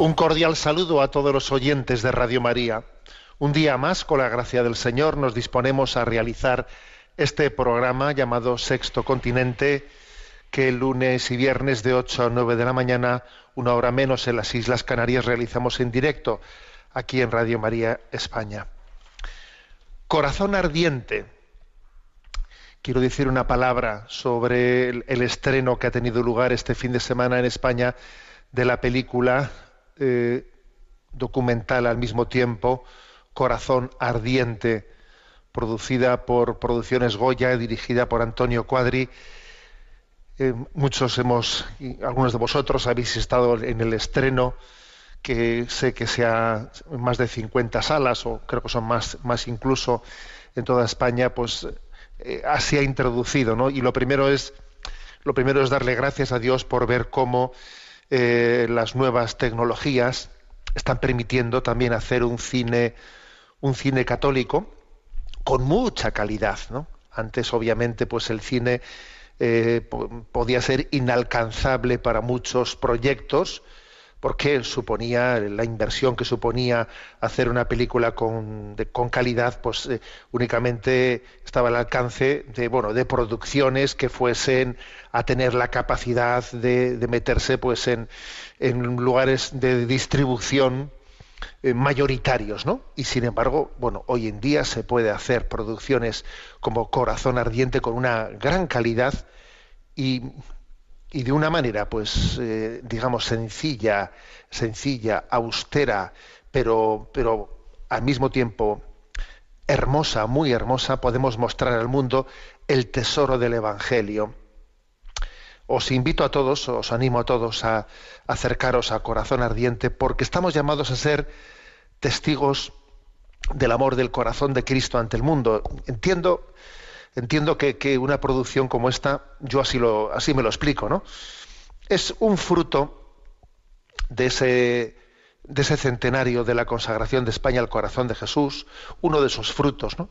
Un cordial saludo a todos los oyentes de Radio María. Un día más, con la gracia del Señor, nos disponemos a realizar este programa llamado Sexto Continente, que lunes y viernes de 8 a 9 de la mañana, una hora menos en las Islas Canarias, realizamos en directo aquí en Radio María España. Corazón ardiente. Quiero decir una palabra sobre el, el estreno que ha tenido lugar este fin de semana en España de la película eh, documental al mismo tiempo, Corazón Ardiente, producida por Producciones Goya, dirigida por Antonio Cuadri. Eh, muchos hemos, y algunos de vosotros habéis estado en el estreno, que sé que sea más de 50 salas, o creo que son más, más incluso en toda España, pues eh, así ha introducido, ¿no? Y lo primero es, lo primero es darle gracias a Dios por ver cómo eh, las nuevas tecnologías están permitiendo también hacer un cine, un cine católico con mucha calidad, ¿no? Antes, obviamente, pues el cine eh, po- podía ser inalcanzable para muchos proyectos, porque suponía la inversión que suponía hacer una película con, calidad, pues eh, únicamente estaba al alcance de bueno de producciones que fuesen a tener la capacidad de, meterse pues en, en lugares de distribución eh, mayoritarios, ¿no? Y sin embargo, bueno, hoy en día se puede hacer producciones como Corazón Ardiente con una gran calidad y, y de una manera, pues, eh, digamos, sencilla, sencilla, austera, pero, pero al mismo tiempo hermosa, muy hermosa, podemos mostrar al mundo el tesoro del Evangelio. Os invito a todos, os animo a todos a acercaros a Corazón Ardiente, porque estamos llamados a ser testigos del amor del corazón de Cristo ante el mundo. Entiendo, entiendo que, una producción como esta, yo así, me lo explico, ¿no? Es un fruto de ese, centenario de la consagración de España al corazón de Jesús, uno de esos frutos, ¿no?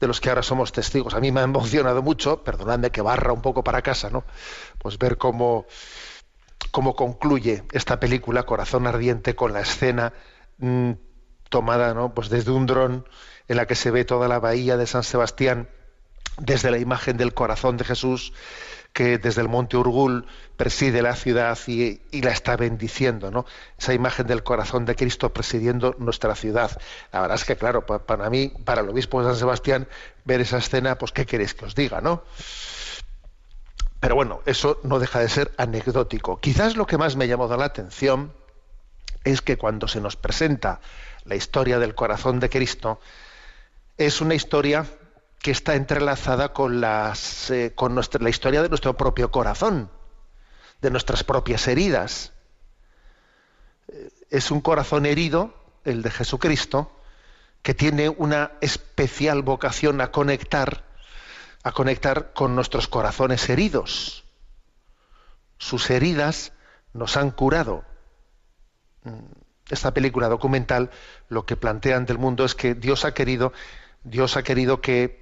de los que ahora somos testigos. A mí me ha emocionado mucho, perdonadme que barra un poco para casa, ¿no? Pues ver cómo, cómo concluye esta película, Corazón Ardiente, con la escena mm, tomada ¿no? pues desde un dron en la que se ve toda la bahía de San Sebastián, desde la imagen del corazón de Jesús, que desde el monte Urgul preside la ciudad y, la está bendiciendo, ¿no? Esa imagen del corazón de Cristo presidiendo nuestra ciudad. La verdad es que, claro, pa- para mí, para el obispo de San Sebastián, ver esa escena, pues, ¿qué queréis que os diga, no? Pero bueno, eso no deja de ser anecdótico. Quizás lo que más me ha llamado la atención es que cuando se nos presenta la historia del corazón de Cristo, es una historia que está entrelazada con, las, eh, con nuestra, la historia de nuestro propio corazón, de nuestras propias heridas. Eh, Es un corazón herido, el de Jesucristo, que tiene una especial vocación a conectar a conectar con nuestros corazones heridos. Sus heridas nos han curado. Esta película documental lo que plantea ante el mundo es que Dios ha querido, Dios ha querido que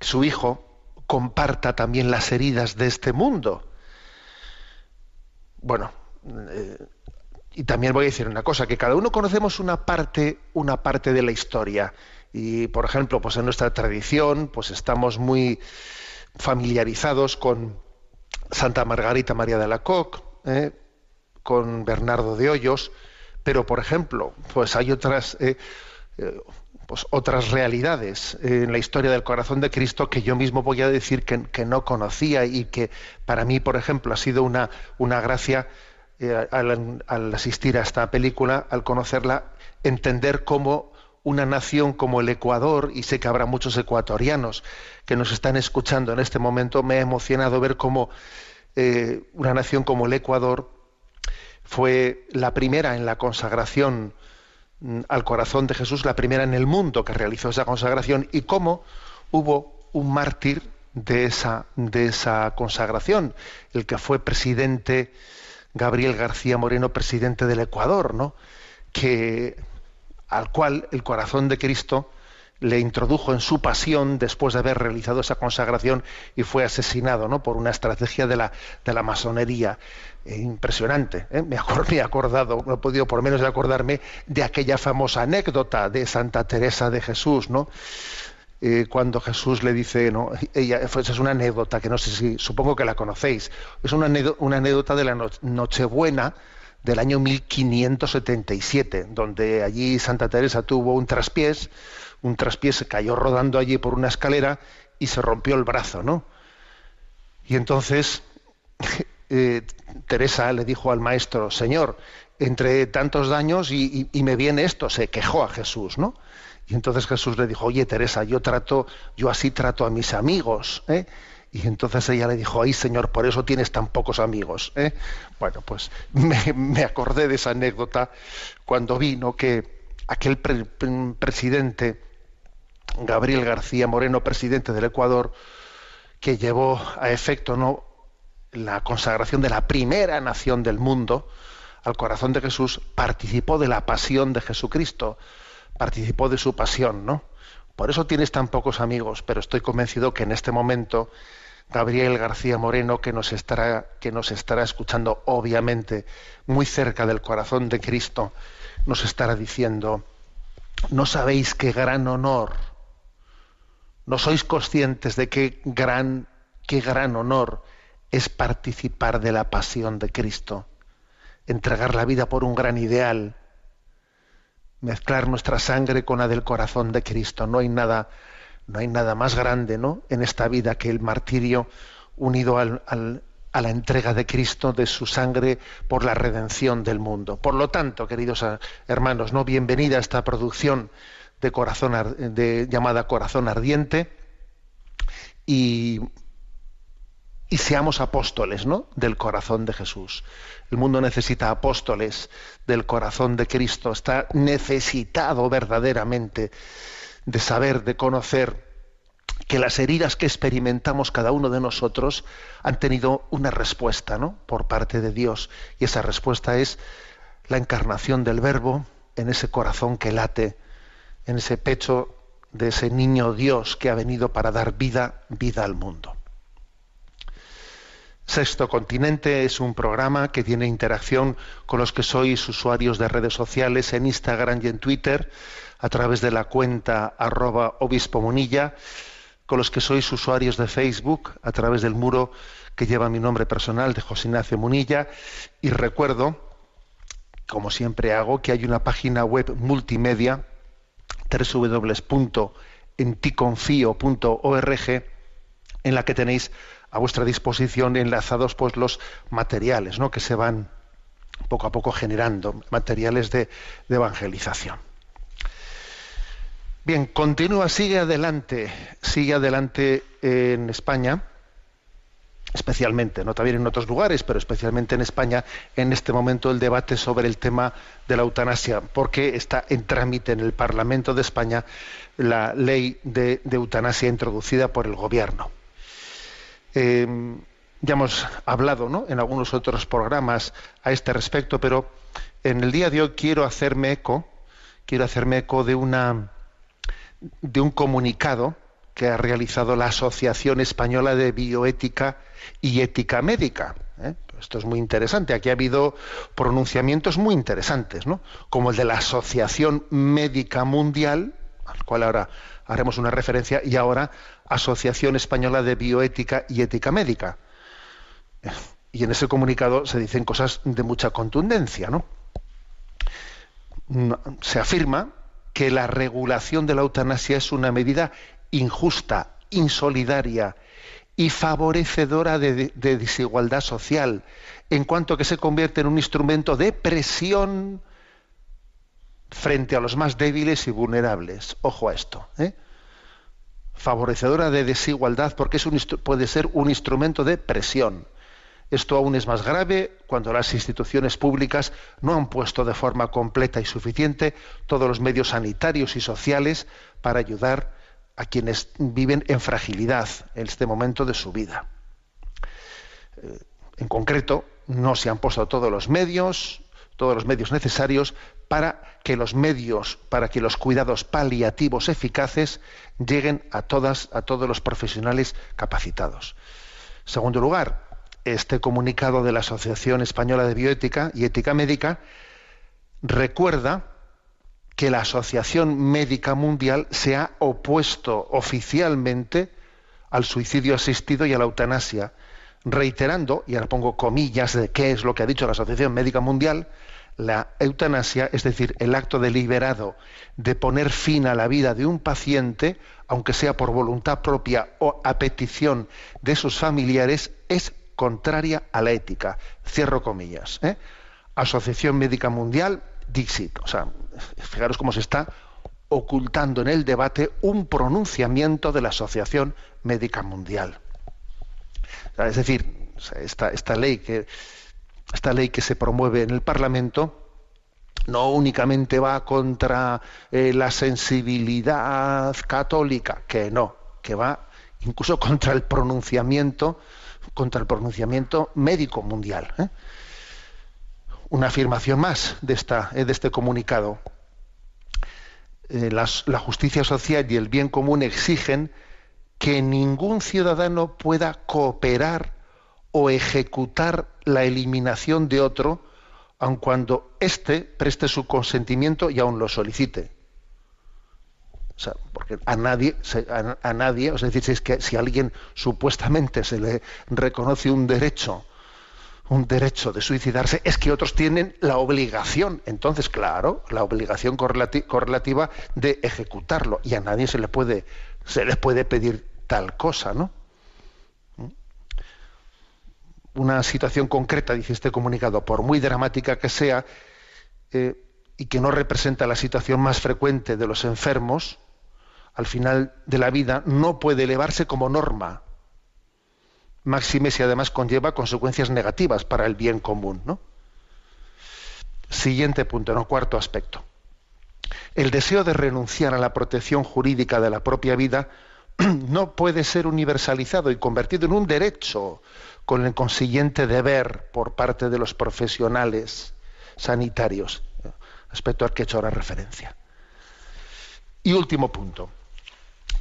su hijo comparta también las heridas de este mundo. Bueno, eh, y también voy a decir una cosa, que cada uno conocemos una parte, una parte de la historia. Y, por ejemplo, pues en nuestra tradición, pues estamos muy familiarizados con Santa Margarita María de la Coque, ¿eh? con Bernardo de Hoyos, pero, por ejemplo, pues hay otras, eh, pues otras realidades en la historia del corazón de Cristo que yo mismo voy a decir que, no conocía y que para mí, por ejemplo, ha sido una, una gracia al, al asistir a esta película, al conocerla, entender cómo una nación como el Ecuador, y sé que habrá muchos ecuatorianos que nos están escuchando en este momento, me ha emocionado ver cómo eh, una nación como el Ecuador fue la primera en la consagración al corazón de Jesús, la primera en el mundo que realizó esa consagración, y cómo hubo un mártir de esa, de esa consagración, el que fue presidente Gabriel García Moreno, presidente del Ecuador, ¿no? que al cual el corazón de Cristo le introdujo en su pasión después de haber realizado esa consagración y fue asesinado ¿no? por una estrategia de la, de la masonería. Impresionante. ¿eh? Me, he acordado, no he podido por menos de acordarme de aquella famosa anécdota de Santa Teresa de Jesús, ¿no? Eh, cuando Jesús le dice, ¿no? ella, es una anécdota que no sé si, supongo que la conocéis, es una, una anécdota de la Nochebuena, del año 1577, donde allí Santa Teresa tuvo un traspiés, un traspiés se cayó rodando allí por una escalera y se rompió el brazo, ¿no? Y entonces eh, Teresa le dijo al maestro, Señor, entre tantos daños y, me viene esto, se quejó a Jesús, ¿no? Y entonces Jesús le dijo, oye Teresa, yo trato, yo así trato a mis amigos, ¿eh? Y entonces ella le dijo, ay Señor, por eso tienes tan pocos amigos. ¿eh? Bueno, pues me, acordé de esa anécdota cuando vino que aquel presidente, Gabriel García Moreno, presidente del Ecuador, que llevó a efecto ¿no? La consagración de la primera nación del mundo al corazón de Jesús, participó de la pasión de Jesucristo, participó de su pasión, ¿no? Por eso tienes tan pocos amigos, pero estoy convencido que en este momento Gabriel García Moreno, que nos estará, que nos estará escuchando, obviamente, muy cerca del corazón de Cristo, nos estará diciendo, no sabéis qué gran honor, no sois conscientes de qué gran, qué gran honor es participar de la pasión de Cristo, entregar la vida por un gran ideal, mezclar nuestra sangre con la del corazón de Cristo. No hay nada no hay nada más grande ¿no? en esta vida que el martirio unido a la entrega de Cristo, de su sangre, por la redención del mundo. Por lo tanto, queridos hermanos, ¿no? bienvenida a esta producción de corazón, de, llamada Corazón Ardiente y, y seamos apóstoles ¿no? del corazón de Jesús. El mundo necesita apóstoles del corazón de Cristo, está necesitado verdaderamente de saber, de conocer que las heridas que experimentamos cada uno de nosotros han tenido una respuesta ¿no? por parte de Dios. Y esa respuesta es la encarnación del Verbo en ese corazón que late, en ese pecho de ese niño Dios que ha venido para dar vida, vida al mundo. Sexto Continente es un programa que tiene interacción con los que sois usuarios de redes sociales en Instagram y en Twitter a través de la cuenta arroba obispo monilla, con los que sois usuarios de Facebook a través del muro que lleva mi nombre personal de José Ignacio Munilla. Y recuerdo, como siempre hago, que hay una página web multimedia www.enticonfio.org en la que tenéis a vuestra disposición enlazados pues los materiales ¿no? que se van poco a poco generando, materiales de evangelización. Bien, continúa, sigue adelante, sigue adelante en España especialmente, no también en otros lugares, pero especialmente en España, en este momento el debate sobre el tema de la eutanasia, porque está en trámite en el Parlamento de España la ley de, eutanasia introducida por el Gobierno. Eh, ya hemos hablado ¿no? en algunos otros programas a este respecto, pero en el día de hoy quiero hacerme eco, quiero hacerme eco de una de un comunicado que ha realizado la Asociación Española de Bioética y Ética Médica. ¿eh? Esto es muy interesante. Aquí ha habido pronunciamientos muy interesantes, ¿no? como el de la Asociación Médica Mundial, al cual ahora haremos una referencia, y ahora Asociación Española de Bioética y Ética Médica. Y en ese comunicado se dicen cosas de mucha contundencia, ¿no? Se afirma que la regulación de la eutanasia es una medida injusta, insolidaria y favorecedora de, desigualdad social, en cuanto que se convierte en un instrumento de presión frente a los más débiles y vulnerables. Ojo a esto. ¿eh? Favorecedora de desigualdad porque puede ser un instrumento de presión. Esto aún es más grave cuando las instituciones públicas no han puesto de forma completa y suficiente todos los medios sanitarios y sociales para ayudar a quienes viven en fragilidad en este momento de su vida. Eh, en concreto, no se han puesto todos los medios, todos los medios necesarios para que los medios, para que los cuidados paliativos eficaces lleguen a todas, a todos los profesionales capacitados. Segundo lugar, este comunicado de la Asociación Española de Bioética y Ética Médica recuerda que la Asociación Médica Mundial se ha opuesto oficialmente al suicidio asistido y a la eutanasia, reiterando, y ahora pongo comillas de qué es lo que ha dicho la Asociación Médica Mundial, la eutanasia, es decir, el acto deliberado de poner fin a la vida de un paciente, aunque sea por voluntad propia o a petición de sus familiares, es contraria a la ética. Cierro comillas. ¿eh? Asociación Médica Mundial, Dixit. O sea, fijaros cómo se está ocultando en el debate un pronunciamiento de la Asociación Médica Mundial. Es decir, esta, ley que, esta ley que se promueve en el Parlamento no únicamente va contra eh, la sensibilidad católica, que no, que va incluso contra el pronunciamiento, contra el pronunciamiento médico mundial. ¿eh? una afirmación más de, esta, eh, de este comunicado. La justicia social y el bien común exigen que ningún ciudadano pueda cooperar o ejecutar la eliminación de otro, aun cuando éste preste su consentimiento y aun lo solicite. O sea, porque a nadie, a, nadie, es decir, si que si a alguien supuestamente se le reconoce un derecho un derecho de suicidarse, es que otros tienen la obligación, entonces, claro, la obligación correlativa de ejecutarlo. Y a nadie se le puede, se les puede pedir tal cosa, ¿no? Una situación concreta, dice este comunicado, por muy dramática que sea, eh, y que no representa la situación más frecuente de los enfermos, al final de la vida no puede elevarse como norma máxime si además conlleva consecuencias negativas para el bien común. ¿no? Siguiente punto, ¿no? cuarto aspecto. El deseo de renunciar a la protección jurídica de la propia vida no puede ser universalizado y convertido en un derecho con el consiguiente deber por parte de los profesionales sanitarios, aspecto al que he hecho ahora referencia. Y último punto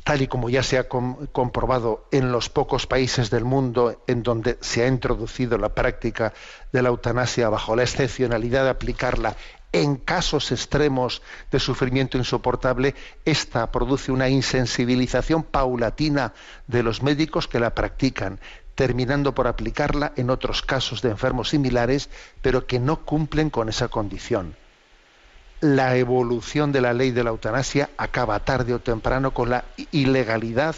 tal y como ya se ha comprobado en los pocos países del mundo en donde se ha introducido la práctica de la eutanasia bajo la excepcionalidad de aplicarla en casos extremos de sufrimiento insoportable, esta produce una insensibilización paulatina de los médicos que la practican, terminando por aplicarla en otros casos de enfermos similares, pero que no cumplen con esa condición la evolución de la ley de la eutanasia acaba tarde o temprano con la ilegalidad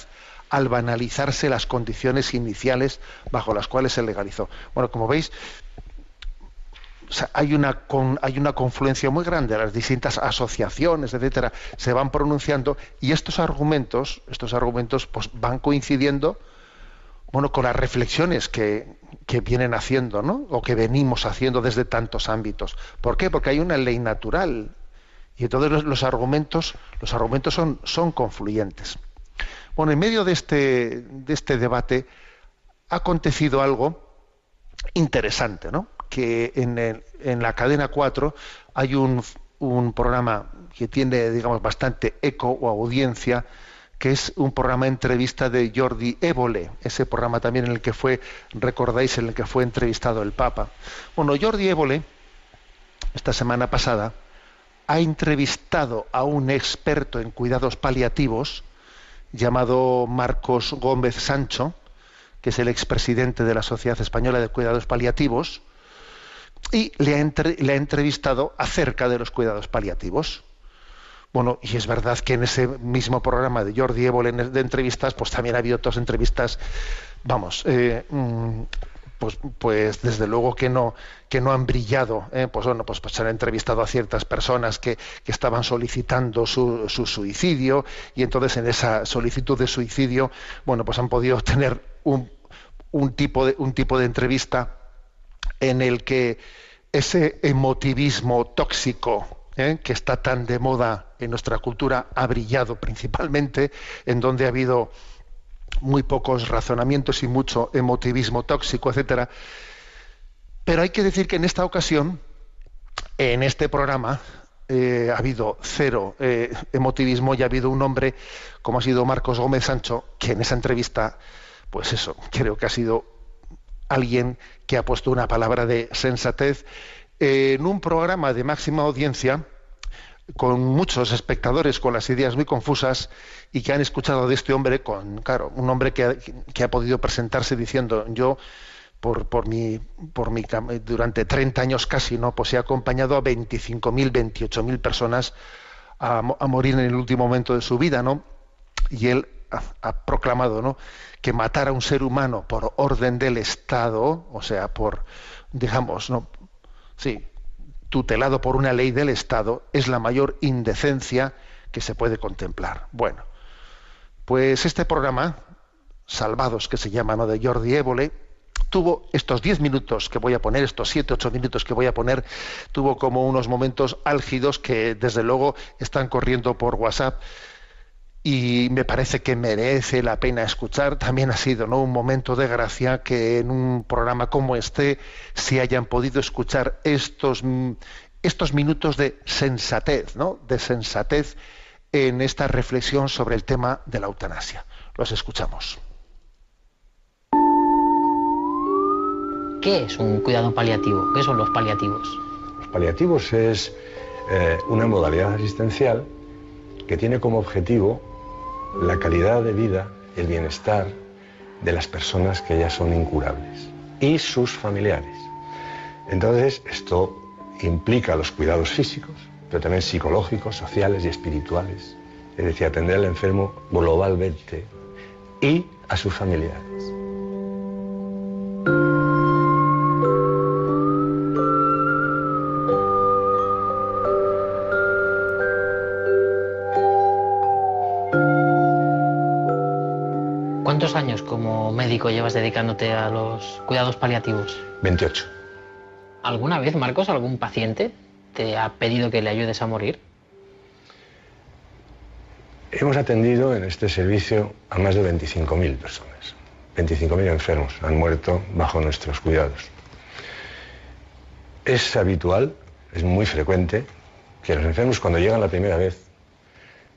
al banalizarse las condiciones iniciales bajo las cuales se legalizó. Bueno, como veis, hay, una hay una confluencia muy grande, las distintas asociaciones, etcétera, se van pronunciando y estos argumentos, estos argumentos pues, van coincidiendo bueno, con las reflexiones que, que vienen haciendo, ¿no? O que venimos haciendo desde tantos ámbitos. ¿Por qué? Porque hay una ley natural y entonces los, argumentos, los argumentos son, son confluyentes. Bueno, en medio de este, de este debate ha acontecido algo interesante, ¿no? Que en, la cadena 4 hay un, un programa que tiene, digamos, bastante eco o audiencia, que es un programa de entrevista de Jordi Évole, ese programa también en el que fue, recordáis, en el que fue entrevistado el Papa. Bueno, Jordi Évole, esta semana pasada, ha entrevistado a un experto en cuidados paliativos llamado Marcos Gómez Sancho, que es el expresidente de la Sociedad Española de Cuidados Paliativos, y le ha, entrevistado acerca de los cuidados paliativos. Bueno, y es verdad que en ese mismo programa de Jordi Évole de entrevistas, pues también ha habido otras entrevistas, vamos, eh, mm, pues, pues desde luego que no, que no han brillado. ¿eh? Pues bueno, pues, pues, se han entrevistado a ciertas personas que, que estaban solicitando su, su, suicidio y entonces en esa solicitud de suicidio, bueno, pues han podido tener un, un, tipo, de, un tipo de entrevista en el que ese emotivismo tóxico ¿eh? que está tan de moda en nuestra cultura ha brillado principalmente, en donde ha habido muy pocos razonamientos y mucho emotivismo tóxico, etcétera. Pero hay que decir que en esta ocasión, en este programa, eh, ha habido cero eh, emotivismo y ha habido un hombre, como ha sido Marcos Gómez Sancho, que en esa entrevista, pues eso, creo que ha sido alguien que ha puesto una palabra de sensatez en un programa de máxima audiencia con muchos espectadores con las ideas muy confusas y que han escuchado de este hombre con claro un hombre que ha, podido presentarse diciendo yo por, por mi, por mi, durante 30 años casi, ¿no? Pues he acompañado a 25.000, 28.000 personas a, morir en el último momento de su vida, ¿no? Y él ha, proclamado, ¿no? Que matar a un ser humano por orden del Estado, o sea, por, digamos, ¿no? Sí, tutelado por una ley del Estado, es la mayor indecencia que se puede contemplar. Bueno, pues este programa, Salvados, que se llama, ¿no? de Jordi Évole, tuvo estos diez minutos que voy a poner, estos siete, ocho minutos que voy a poner, tuvo como unos momentos álgidos que desde luego están corriendo por WhatsApp y me parece que merece la pena escuchar. También ha sido ¿no? un momento de gracia que en un programa como este se hayan podido escuchar estos, estos minutos de sensatez, ¿no? de sensatez en esta reflexión sobre el tema de la eutanasia. Los escuchamos. ¿Qué es un cuidado paliativo? ¿Qué son los paliativos? Los paliativos es eh, una modalidad asistencial que tiene como objetivo la calidad de vida, el bienestar de las personas que ya son incurables y sus familiares. Entonces, esto implica los cuidados físicos, pero también psicológicos, sociales y espirituales. Es decir, atender al enfermo globalmente y a sus familiares. Años como médico llevas dedicándote a los cuidados paliativos? 28. ¿Alguna vez, Marcos, algún paciente te ha pedido que le ayudes a morir? Hemos atendido en este servicio a más de 25.000 personas. 25.000 enfermos han muerto bajo nuestros cuidados. Es habitual, es muy frecuente, que los enfermos cuando llegan la primera vez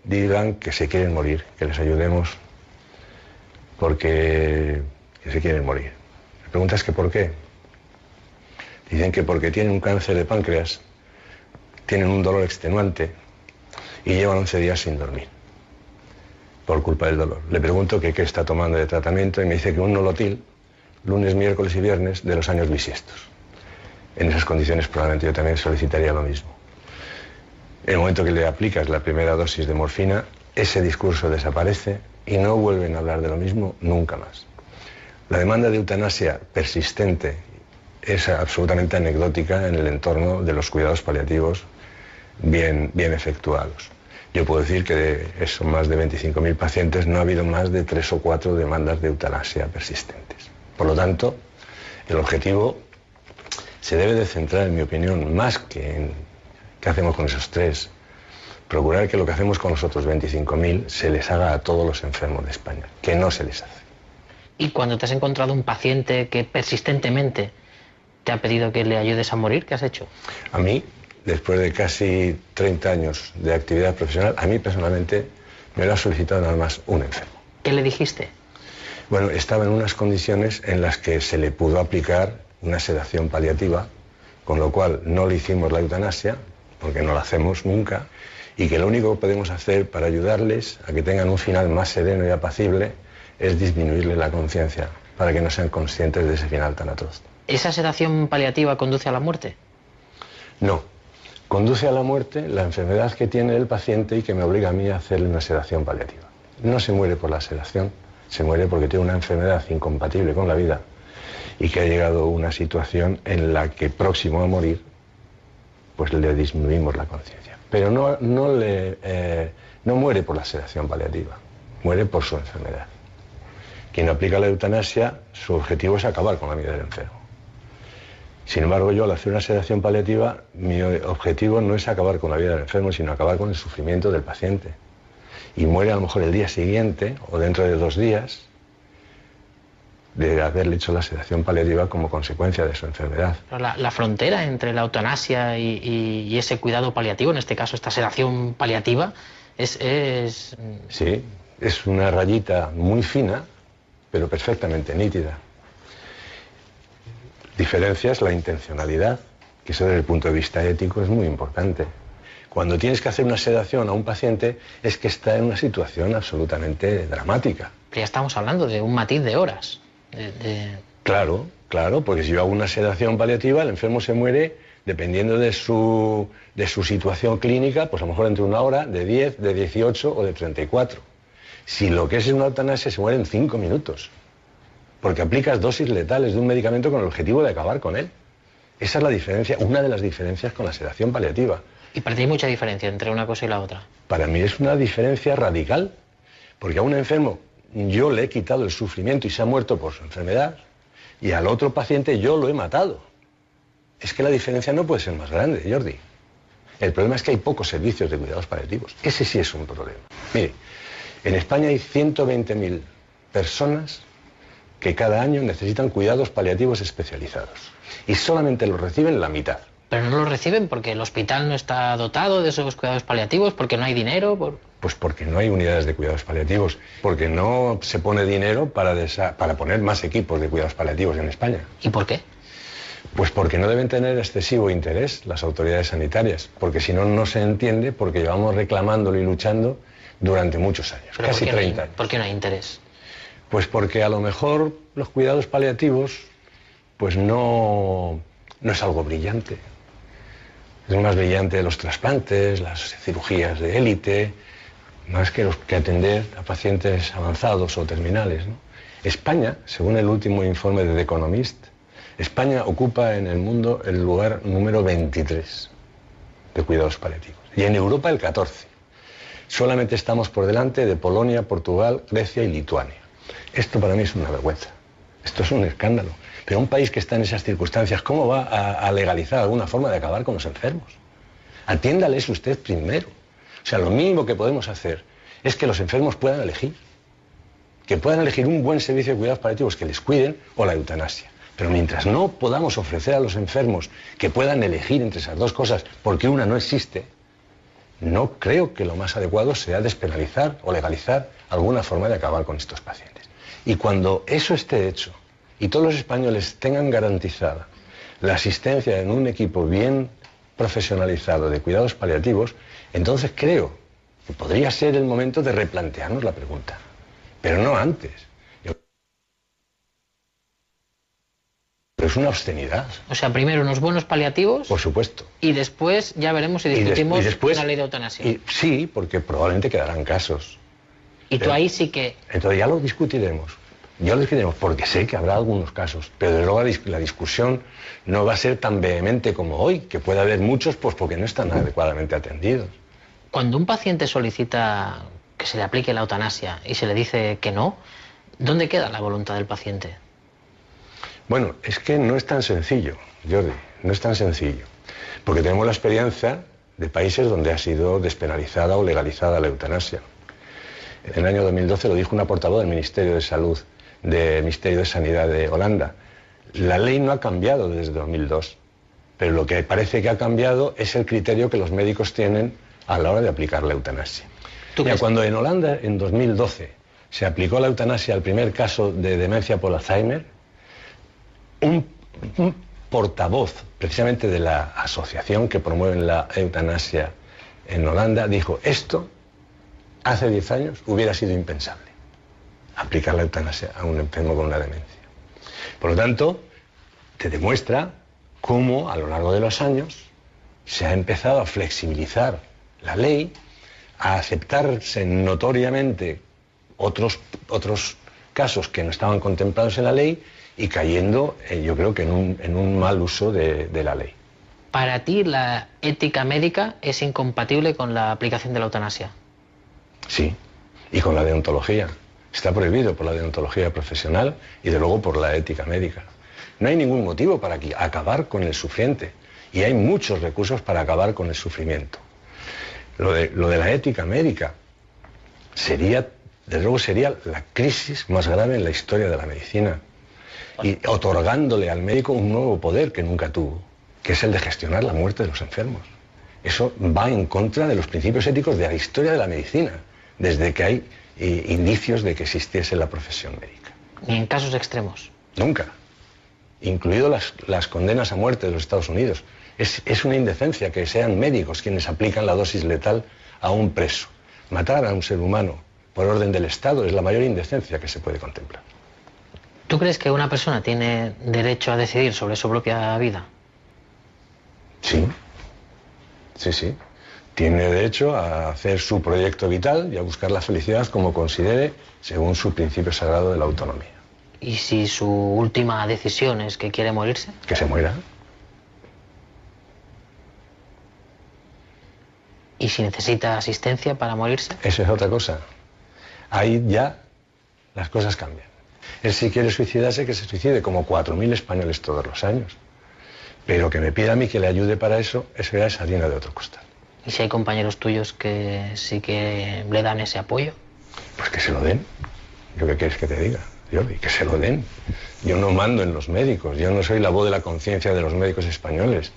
digan que se quieren morir, que les ayudemos porque se quieren morir. La pregunta es que por qué. Dicen que porque tienen un cáncer de páncreas, tienen un dolor extenuante y llevan 11 días sin dormir por culpa del dolor. Le pregunto que qué está tomando de tratamiento y me dice que un nolotil lunes, miércoles y viernes de los años bisiestos. En esas condiciones probablemente yo también solicitaría lo mismo. En el momento que le aplicas la primera dosis de morfina, ese discurso desaparece y no vuelven a hablar de lo mismo nunca más. La demanda de eutanasia persistente es absolutamente anecdótica en el entorno de los cuidados paliativos bien, bien efectuados. Yo puedo decir que de esos más de 25.000 pacientes no ha habido más de tres o cuatro demandas de eutanasia persistentes. Por lo tanto, el objetivo se debe de centrar, en mi opinión, más que en qué hacemos con esos tres, procurar que lo que hacemos con los otros 25.000 se les haga a todos los enfermos de España, que no se les hace. Y cuando te has encontrado un paciente que persistentemente te ha pedido que le ayudes a morir, ¿qué has hecho? A mí, después de casi 30 años de actividad profesional, a mí personalmente me lo ha solicitado nada más un enfermo. ¿Qué le dijiste? Bueno, estaba en unas condiciones en las que se le pudo aplicar una sedación paliativa, con lo cual no le hicimos la eutanasia, porque no la hacemos nunca, y que lo único que podemos hacer para ayudarles a que tengan un final más sereno y apacible es disminuirle la conciencia, para que no sean conscientes de ese final tan atroz. ¿Esa sedación paliativa conduce a la muerte? No, conduce a la muerte la enfermedad que tiene el paciente y que me obliga a mí a hacerle una sedación paliativa. No se muere por la sedación, se muere porque tiene una enfermedad incompatible con la vida y que ha llegado a una situación en la que próximo a morir, pues le disminuimos la conciencia. Pero no, no, le, eh, no muere por la sedación paliativa, muere por su enfermedad. Quien aplica la eutanasia, su objetivo es acabar con la vida del enfermo. Sin embargo, yo al hacer una sedación paliativa, mi objetivo no es acabar con la vida del enfermo, sino acabar con el sufrimiento del paciente. Y muere a lo mejor el día siguiente o dentro de dos días de haberle hecho la sedación paliativa como consecuencia de su enfermedad. La, la frontera entre la eutanasia y, y, y, ese cuidado paliativo, en este caso esta sedación paliativa, es, es... Sí, es una rayita muy fina, pero perfectamente nítida. Diferencia es la intencionalidad, que eso desde el punto de vista ético es muy importante. Cuando tienes que hacer una sedación a un paciente es que está en una situación absolutamente dramática. Pero ya estamos hablando de un matiz de horas. De, de... Claro, claro, porque si yo hago una sedación paliativa, el enfermo se muere dependiendo de su, de su situación clínica, pues a lo mejor entre una hora, de 10, de 18 o de 34. Si lo que es una eutanasia se muere en 5 minutos, porque aplicas dosis letales de un medicamento con el objetivo de acabar con él. Esa es la diferencia, una de las diferencias con la sedación paliativa. ¿Y para ti hay mucha diferencia entre una cosa y la otra? Para mí es una diferencia radical, porque a un enfermo yo le he quitado el sufrimiento y se ha muerto por su enfermedad, y al otro paciente yo lo he matado. Es que la diferencia no puede ser más grande, Jordi. El problema es que hay pocos servicios de cuidados paliativos. Ese sí es un problema. Mire, en España hay 120.000 personas que cada año necesitan cuidados paliativos especializados y solamente los reciben la mitad. Pero no los reciben porque el hospital no está dotado de esos cuidados paliativos, porque no hay dinero. Por... Pues porque no hay unidades de cuidados paliativos, porque no se pone dinero para, para poner más equipos de cuidados paliativos en España. ¿Y por qué? Pues porque no deben tener excesivo interés las autoridades sanitarias, porque si no, no se entiende porque llevamos reclamándolo y luchando durante muchos años, ¿Pero casi por qué 30 no hay, años. ¿Por qué no hay interés? Pues porque a lo mejor los cuidados paliativos pues no, no es algo brillante. Es más brillante los trasplantes, las cirugías de élite, más que, los, que atender a pacientes avanzados o terminales. España, según el último informe de The Economist, España ocupa en el mundo el lugar número 23 de cuidados paliativos y en Europa el 14. Solamente estamos por delante de Polonia, Portugal, Grecia y Lituania. Esto para mí es una vergüenza. Esto es un escándalo. Pero un país que está en esas circunstancias, ¿cómo va a, legalizar alguna forma de acabar con los enfermos? Atiéndales usted primero. O sea, lo mínimo que podemos hacer es que los enfermos puedan elegir. Que puedan elegir un buen servicio de cuidados paliativos que les cuiden o la eutanasia. Pero mientras no podamos ofrecer a los enfermos que puedan elegir entre esas dos cosas, porque una no existe, no creo que lo más adecuado sea despenalizar o legalizar alguna forma de acabar con estos pacientes. Y cuando eso esté hecho y todos los españoles tengan garantizada la asistencia en un equipo bien profesionalizado de cuidados paliativos, entonces creo que podría ser el momento de replantearnos la pregunta. Pero no antes. Pero es una obscenidad. O sea, primero unos buenos paliativos. Por supuesto. Y después ya veremos si Y des- discutimos y después- una ley de eutanasia. Y, sí, porque probablemente quedarán casos. Y tú ahí sí que. Entonces ya lo discutiremos. Ya lo discutiremos, porque sé que habrá algunos casos, pero desde luego la discusión no va a ser tan vehemente como hoy, que puede haber muchos pues porque no están adecuadamente atendidos. Cuando un paciente solicita que se le aplique la eutanasia y se le dice que no, ¿dónde queda la voluntad del paciente? Bueno, es que no es tan sencillo, Jordi, no es tan sencillo. Porque tenemos la experiencia de países donde ha sido despenalizada o legalizada la eutanasia. En el año 2012 lo dijo una portavoz del Ministerio de Salud, del Ministerio de Sanidad de Holanda. La ley no ha cambiado desde 2002, pero lo que parece que ha cambiado es el criterio que los médicos tienen a la hora de aplicar la eutanasia. cuando en Holanda, en 2012, se aplicó la eutanasia al primer caso de demencia por Alzheimer, un portavoz precisamente de la asociación que promueve la eutanasia en Holanda dijo, esto hace 10 años hubiera sido impensable, aplicar la eutanasia a un enfermo con una demencia. Por lo tanto, te demuestra cómo a lo largo de los años se ha empezado a flexibilizar la ley, a aceptarse notoriamente otros, otros casos que no estaban contemplados en la ley y cayendo, eh, yo creo que en un, mal uso de, de, la ley. Para ti, la ética médica es incompatible con la aplicación de la eutanasia. Sí, y con la deontología. Está prohibido por la deontología profesional y de luego por la ética médica. No hay ningún motivo para acabar con el sufriente y hay muchos recursos para acabar con el sufrimiento. Lo de, lo de la ética médica sería, desde luego, sería la crisis más grave en la historia de la medicina y otorgándole al médico un nuevo poder que nunca tuvo, que es el de gestionar la muerte de los enfermos. Eso va en contra de los principios éticos de la historia de la medicina, desde que hay eh, indicios de que existiese la profesión médica. Ni en casos extremos. Nunca. Incluido las, condenas a muerte de los Estados Unidos. Es, es una indecencia que sean médicos quienes aplican la dosis letal a un preso. Matar a un ser humano por orden del Estado es la mayor indecencia que se puede contemplar. ¿Tú crees que una persona tiene derecho a decidir sobre su propia vida? Sí, sí, sí. Tiene derecho a hacer su proyecto vital y a buscar la felicidad como considere según su principio sagrado de la autonomía. ¿Y si su última decisión es que quiere morirse? Que se muera. ¿Y si necesita asistencia para morirse? Eso es otra cosa. Ahí ya las cosas cambian. Él si quiere suicidarse, que se suicide, como 4.000 españoles todos los años. Pero que me pida a mí que le ayude para eso, eso ya es harina de otro costal. ¿Y si hay compañeros tuyos que sí que le dan ese apoyo? Pues que se lo den. ¿Yo qué quieres que te diga? Y que se lo den. Yo no mando en los médicos, yo no soy la voz de la conciencia de los médicos españoles.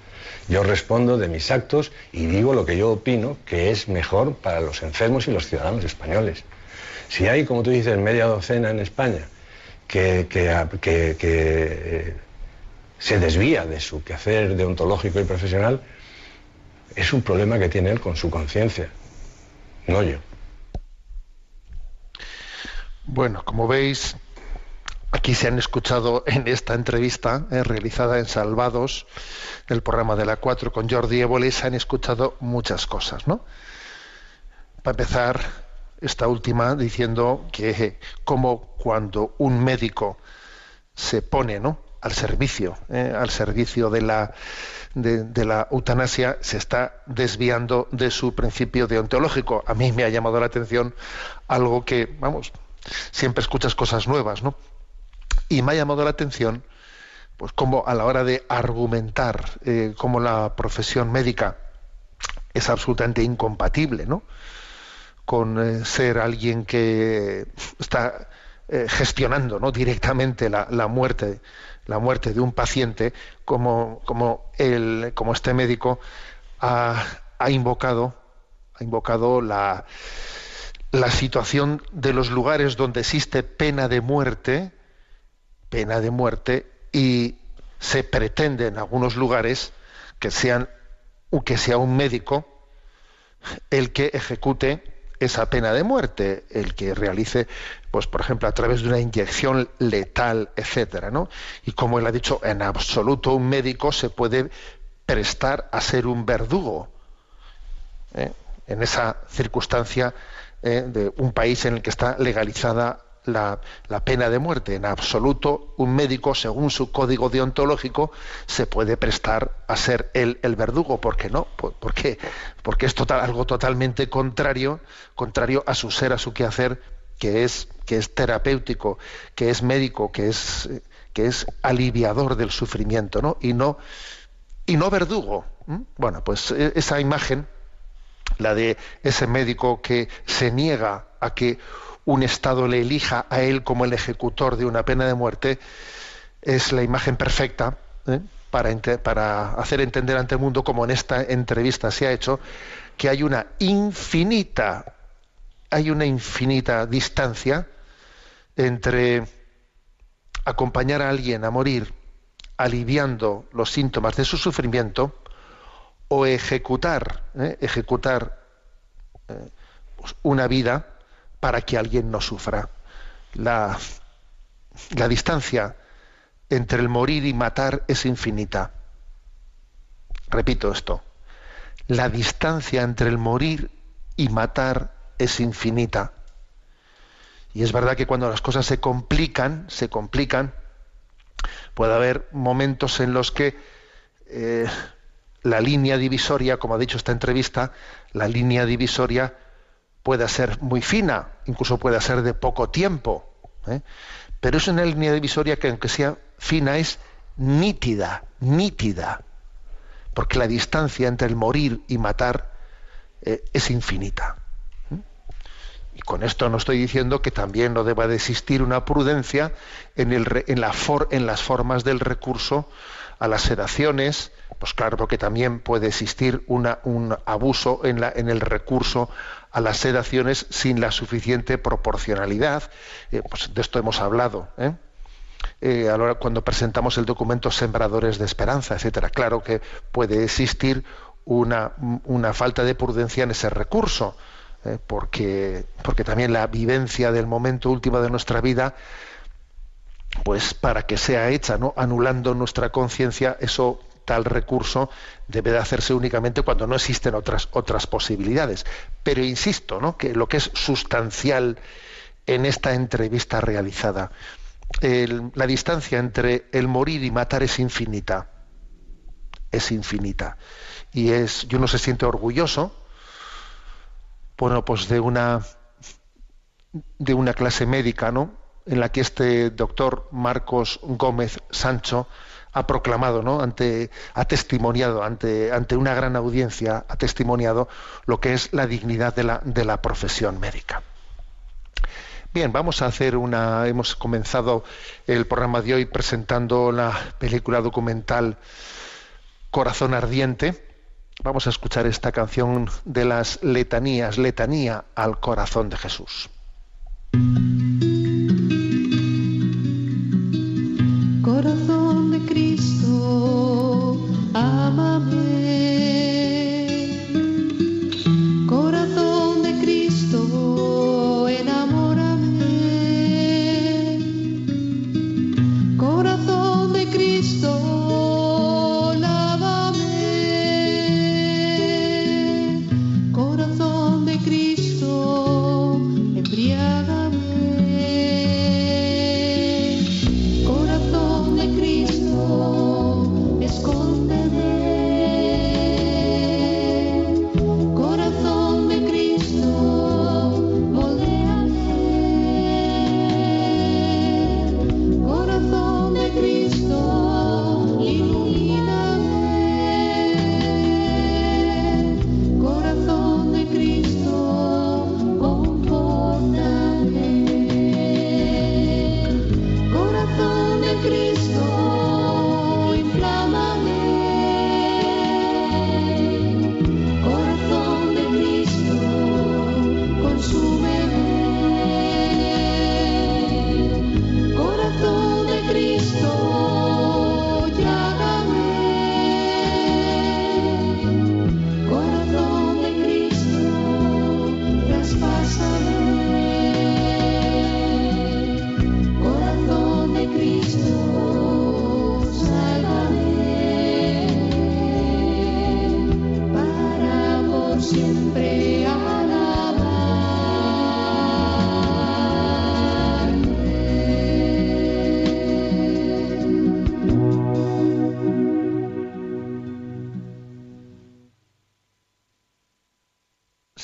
Yo respondo de mis actos y digo lo que yo opino que es mejor para los enfermos y los ciudadanos españoles. Si hay, como tú dices, media docena en España que, que, eh, se desvía de su quehacer deontológico y profesional, es un problema que tiene él con su conciencia, no yo. Bueno, como veis, aquí se han escuchado en esta entrevista eh, realizada en Salvados, del programa de la 4 con Jordi Évole, se han escuchado muchas cosas, ¿no? Para empezar, esta última diciendo que como cuando un médico se pone ¿no? Al servicio, ¿eh? al servicio de la, de, la eutanasia, se está desviando de su principio deontológico. A mí me ha llamado la atención algo que, vamos, siempre escuchas cosas nuevas, ¿no? Y me ha llamado la atención, pues como a la hora de argumentar eh, cómo la profesión médica es absolutamente incompatible, ¿no? con eh, ser alguien que está gestionando ¿no? directamente la, muerte la muerte de un paciente como como como este médico ha, invocado ha invocado la la situación de los lugares donde existe pena de muerte pena de muerte y se pretende en algunos lugares que sean que sea un médico el que ejecute esa pena de muerte, el que realice, pues por ejemplo, a través de una inyección letal, etcétera, ¿no? Y como él ha dicho, en absoluto un médico se puede prestar a ser un verdugo. ¿eh? En esa circunstancia ¿eh? de un país en el que está legalizada la, pena de muerte. En absoluto, un médico, según su código deontológico, se puede prestar a ser el, el verdugo. ¿Por qué no? Porque, porque es total, algo totalmente contrario, contrario a su ser, a su quehacer, que es, que es terapéutico, que es médico, que es, que es aliviador del sufrimiento, ¿no? Y no, y no verdugo. Bueno, pues e, esa imagen, la de ese médico que se niega a que un Estado le elija a él como el ejecutor de una pena de muerte, es la imagen perfecta ¿eh? para, hacer entender ante el mundo, como en esta entrevista se ha hecho, que hay una infinita, hay una infinita distancia entre acompañar a alguien a morir aliviando los síntomas de su sufrimiento o ejecutar, ¿eh? ejecutar eh, pues una vida para que alguien no sufra. La, la distancia entre el morir y matar es infinita. Repito esto. La distancia entre el morir y matar es infinita. Y es verdad que cuando las cosas se complican, se complican, puede haber momentos en los que eh, la línea divisoria, como ha dicho esta entrevista, la línea divisoria pueda ser muy fina, incluso pueda ser de poco tiempo. ¿eh? Pero es una línea divisoria que aunque sea fina es nítida, nítida, porque la distancia entre el morir y matar eh, es infinita. ¿eh? Y con esto no estoy diciendo que también no deba de existir una prudencia en las formas del recurso a las sedaciones, pues claro, porque también puede existir una, un abuso en, la, en el recurso a las sedaciones sin la suficiente proporcionalidad. Eh, pues de esto hemos hablado. ¿eh? Eh, cuando presentamos el documento Sembradores de Esperanza, etcétera. Claro que puede existir una, una falta de prudencia en ese recurso, porque, porque también la vivencia del momento último de nuestra vida, pues para que sea hecha, ¿no? anulando nuestra conciencia, eso tal recurso debe de hacerse únicamente cuando no existen otras, otras posibilidades. Pero insisto, ¿no? que lo que es sustancial en esta entrevista realizada, la distancia entre el morir y matar es infinita. Es infinita. Y es, y uno se siente orgulloso, bueno, pues de una de una clase médica, ¿no? En la que este doctor Marcos Gómez Sancho ha proclamado, ¿no? ante, ha testimoniado ante, ante una gran audiencia, ha testimoniado lo que es la dignidad de la, de la profesión médica. Bien, vamos a hacer una. Hemos comenzado el programa de hoy presentando la película documental Corazón Ardiente. Vamos a escuchar esta canción de las letanías, letanía al corazón de Jesús.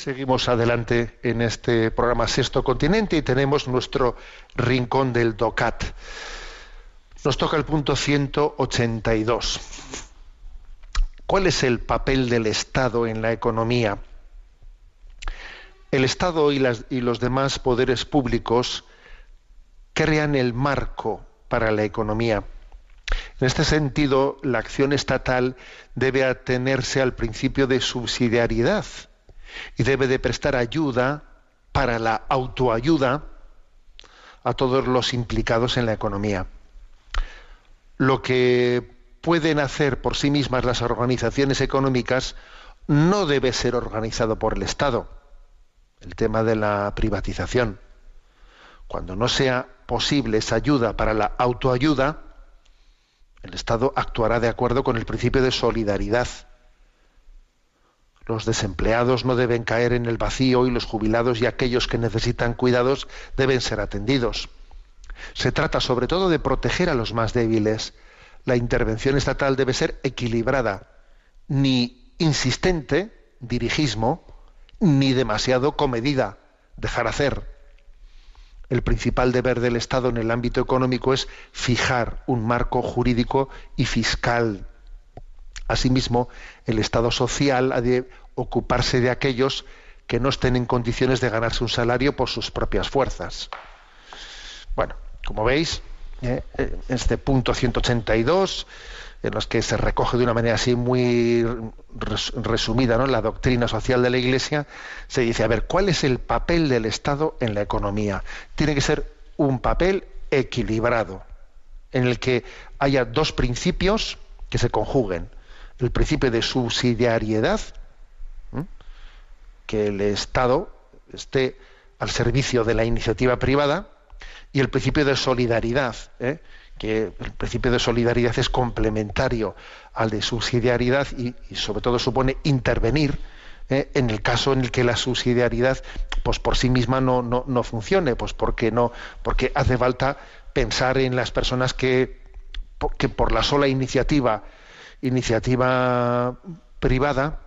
Seguimos adelante en este programa Sexto Continente y tenemos nuestro rincón del DOCAT. Nos toca el punto 182. ¿Cuál es el papel del Estado en la economía? El Estado y, los demás poderes públicos crean el marco para la economía. En este sentido, la acción estatal debe atenerse al principio de subsidiariedad y debe de prestar ayuda para la autoayuda a todos los implicados en la economía. Lo que pueden hacer por sí mismas las organizaciones económicas no debe ser organizado por el Estado. El tema de la privatización. Cuando no sea posible esa ayuda para la autoayuda, el Estado actuará de acuerdo con el principio de solidaridad los desempleados no deben caer en el vacío y los jubilados y aquellos que necesitan cuidados deben ser atendidos. Se trata sobre todo de proteger a los más débiles. La intervención estatal debe ser equilibrada, ni insistente, dirigismo, ni demasiado comedida, dejar hacer. El principal deber del Estado en el ámbito económico es fijar un marco jurídico y fiscal Asimismo, el Estado social ha de ocuparse de aquellos que no estén en condiciones de ganarse un salario por sus propias fuerzas. Bueno, como veis, eh, eh, este punto 182, en los que se recoge de una manera así muy resumida ¿no? la doctrina social de la Iglesia, se dice, a ver, ¿cuál es el papel del Estado en la economía? Tiene que ser un papel equilibrado, en el que haya dos principios que se conjuguen el principio de subsidiariedad, que el Estado esté al servicio de la iniciativa privada, y el principio de solidaridad, ¿eh? que el principio de solidaridad es complementario al de subsidiariedad y, sobre todo supone intervenir ¿eh? en el caso en el que la subsidiariedad pues por sí misma no, no, no funcione, pues porque no, porque hace falta pensar en las personas que, que por la sola iniciativa iniciativa privada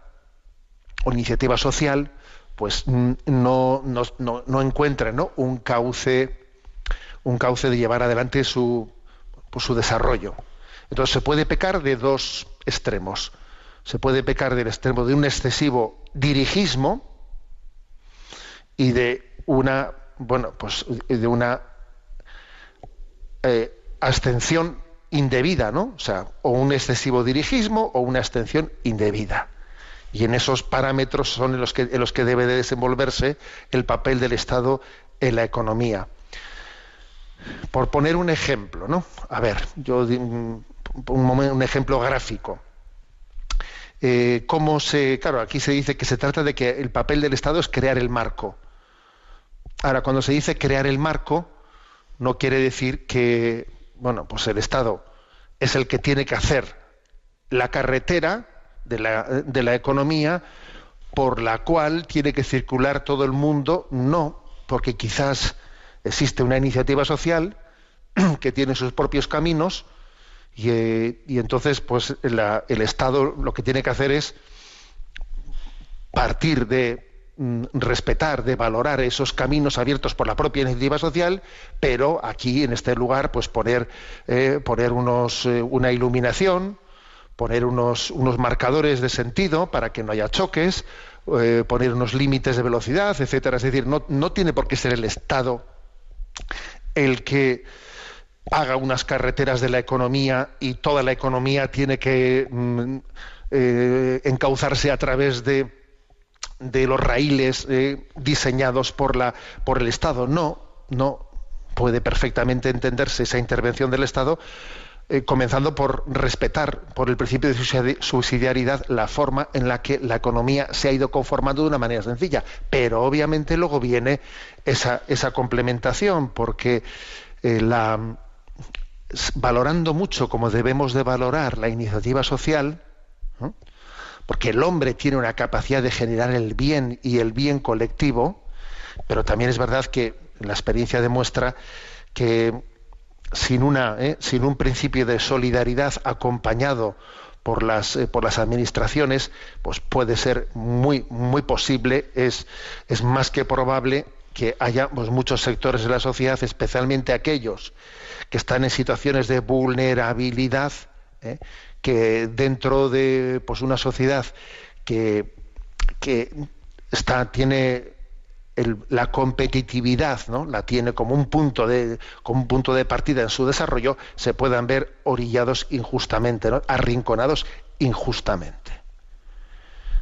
o iniciativa social, pues mm, no, no, no, encuentra un cauce un cauce de llevar adelante su, pues, su desarrollo. Entonces se puede pecar de dos extremos. Se puede pecar del extremo de un excesivo dirigismo y de una bueno pues de una eh, abstención indebida, ¿no? O sea, o un excesivo dirigismo o una abstención indebida. Y en esos parámetros son en los que, en los que debe de desenvolverse el papel del Estado en la economía. Por poner un ejemplo, ¿no? A ver, yo un, un ejemplo gráfico. Eh, cómo se, claro, aquí se dice que se trata de que el papel del Estado es crear el marco. Ahora, cuando se dice crear el marco, no quiere decir que bueno, pues el Estado es el que tiene que hacer la carretera de la, de la economía por la cual tiene que circular todo el mundo, no, porque quizás existe una iniciativa social que tiene sus propios caminos y, eh, entonces pues el Estado lo que tiene que hacer es partir de respetar, de valorar esos caminos abiertos por la propia iniciativa social, pero aquí en este lugar pues poner, eh, poner unos, eh, una iluminación, poner unos, unos marcadores de sentido para que no haya choques, eh, poner unos límites de velocidad, etcétera. Es decir, no, no tiene por qué ser el Estado el que haga unas carreteras de la economía y toda la economía tiene que mm, encauzarse a través de de los raíles eh, diseñados por, la, por el Estado. No, no puede perfectamente entenderse esa intervención del Estado eh, comenzando por respetar por el principio de subsidiariedad la forma en la que la economía se ha ido conformando de una manera sencilla. Pero obviamente luego viene esa, esa complementación, porque eh, la, valorando mucho como debemos de valorar la iniciativa social, porque el hombre tiene una capacidad de generar el bien y el bien colectivo, pero también es verdad que la experiencia demuestra que sin, una, ¿eh? sin un principio de solidaridad acompañado por las, eh, por las administraciones, pues puede ser muy, muy posible, es, es más que probable que haya pues, muchos sectores de la sociedad, especialmente aquellos que están en situaciones de vulnerabilidad, ¿eh? Que dentro de pues, una sociedad que, que está, tiene la competitividad, ¿no? la tiene como un punto de como un punto de partida en su desarrollo, se puedan ver orillados injustamente, ¿no? arrinconados injustamente.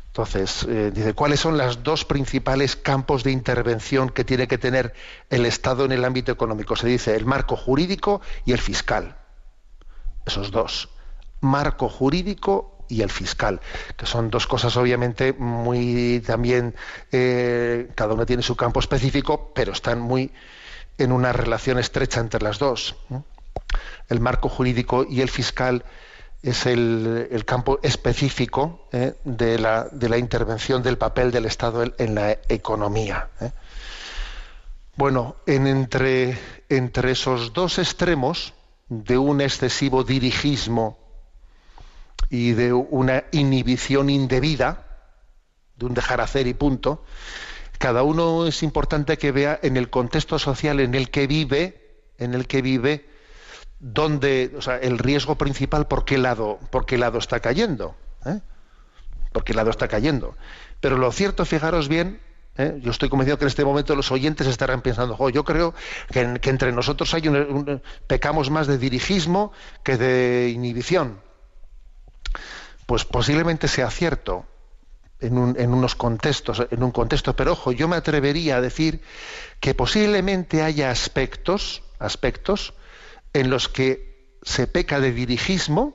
Entonces, eh, dice, ¿cuáles son los dos principales campos de intervención que tiene que tener el Estado en el ámbito económico? Se dice el marco jurídico y el fiscal. Esos dos. Marco jurídico y el fiscal, que son dos cosas obviamente muy también, eh, cada una tiene su campo específico, pero están muy en una relación estrecha entre las dos. El marco jurídico y el fiscal es el, campo específico eh, de, la, de, la, intervención del papel del Estado en la economía. Eh. Bueno, en entre, entre esos dos extremos de un excesivo dirigismo y de una inhibición indebida, de un dejar hacer y punto, cada uno es importante que vea en el contexto social en el que vive, en el que vive, dónde, o sea, el riesgo principal por qué lado, por qué lado está cayendo. ¿eh? ¿Por lado está cayendo? Pero lo cierto, fijaros bien, ¿eh? yo estoy convencido que en este momento los oyentes estarán pensando, yo creo que, entre nosotros hay pecamos más de dirigismo que de inhibición. Pues posiblemente sea cierto en, unos contextos, en un contexto, pero ojo, yo me atrevería a decir que posiblemente haya aspectos, aspectos en los que se peca de dirigismo,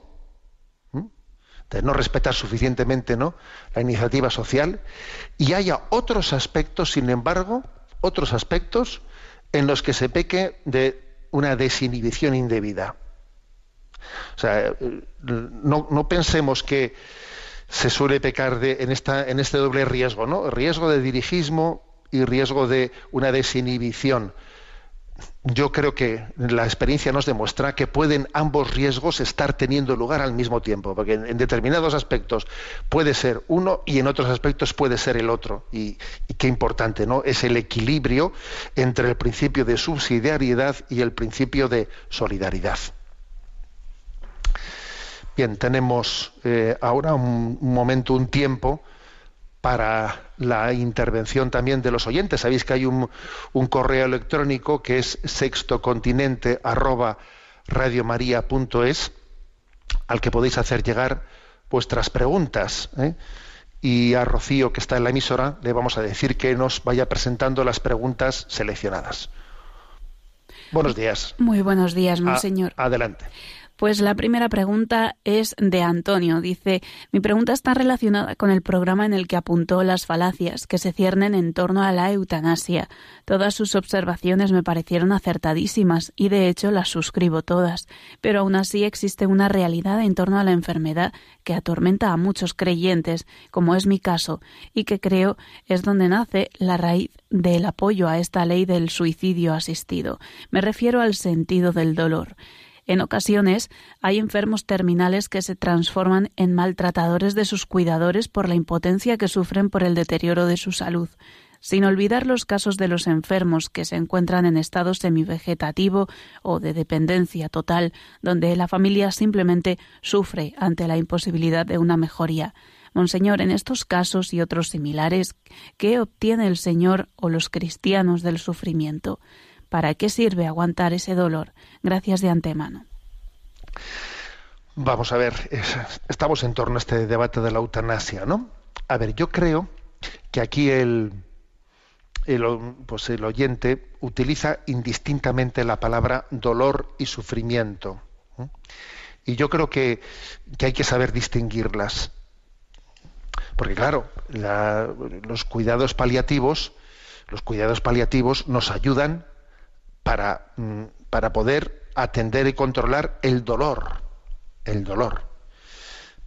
de no respetar suficientemente ¿no? la iniciativa social, y haya otros aspectos, sin embargo, otros aspectos en los que se peque de una desinhibición indebida. O sea, no, no pensemos que se suele pecar en, esta, en este doble riesgo, ¿no? Riesgo de dirigismo y riesgo de una desinhibición yo creo que la experiencia nos demuestra que pueden ambos riesgos estar teniendo lugar al mismo tiempo, porque en, determinados aspectos puede ser uno y en otros aspectos puede ser el otro. Y, qué importante, ¿no? Es el equilibrio entre el principio de subsidiariedad y el principio de solidaridad. Bien, tenemos eh, ahora un momento, un tiempo para la intervención también de los oyentes. Sabéis que hay un, correo electrónico que es sextocontinente arroba al que podéis hacer llegar vuestras preguntas. ¿eh? Y a Rocío, que está en la emisora, le vamos a decir que nos vaya presentando las preguntas seleccionadas. Buenos días. Muy buenos días, monseñor. adelante. Pues la primera pregunta es de Antonio. Dice, mi pregunta está relacionada con el programa en el que apuntó las falacias que se ciernen en torno a la eutanasia. Todas sus observaciones me parecieron acertadísimas y de hecho las suscribo todas, pero aún así existe una realidad en torno a la enfermedad que atormenta a muchos creyentes, como es mi caso, y que creo es donde nace la raíz del apoyo a esta ley del suicidio asistido. Me refiero al sentido del dolor. En ocasiones hay enfermos terminales que se transforman en maltratadores de sus cuidadores por la impotencia que sufren por el deterioro de su salud, sin olvidar los casos de los enfermos que se encuentran en estado semivegetativo o de dependencia total, donde la familia simplemente sufre ante la imposibilidad de una mejoría. Monseñor, en estos casos y otros similares, ¿qué obtiene el Señor o los cristianos del sufrimiento? ¿Para qué sirve aguantar ese dolor? Gracias de antemano. Vamos a ver, estamos en torno a este debate de la eutanasia, ¿no? A ver, yo creo que aquí el, pues el oyente utiliza indistintamente la palabra dolor y sufrimiento. Y yo creo que, hay que saber distinguirlas. Porque claro, los cuidados paliativos, los cuidados paliativos nos ayudan para, mm, para poder atender y controlar el dolor, el dolor.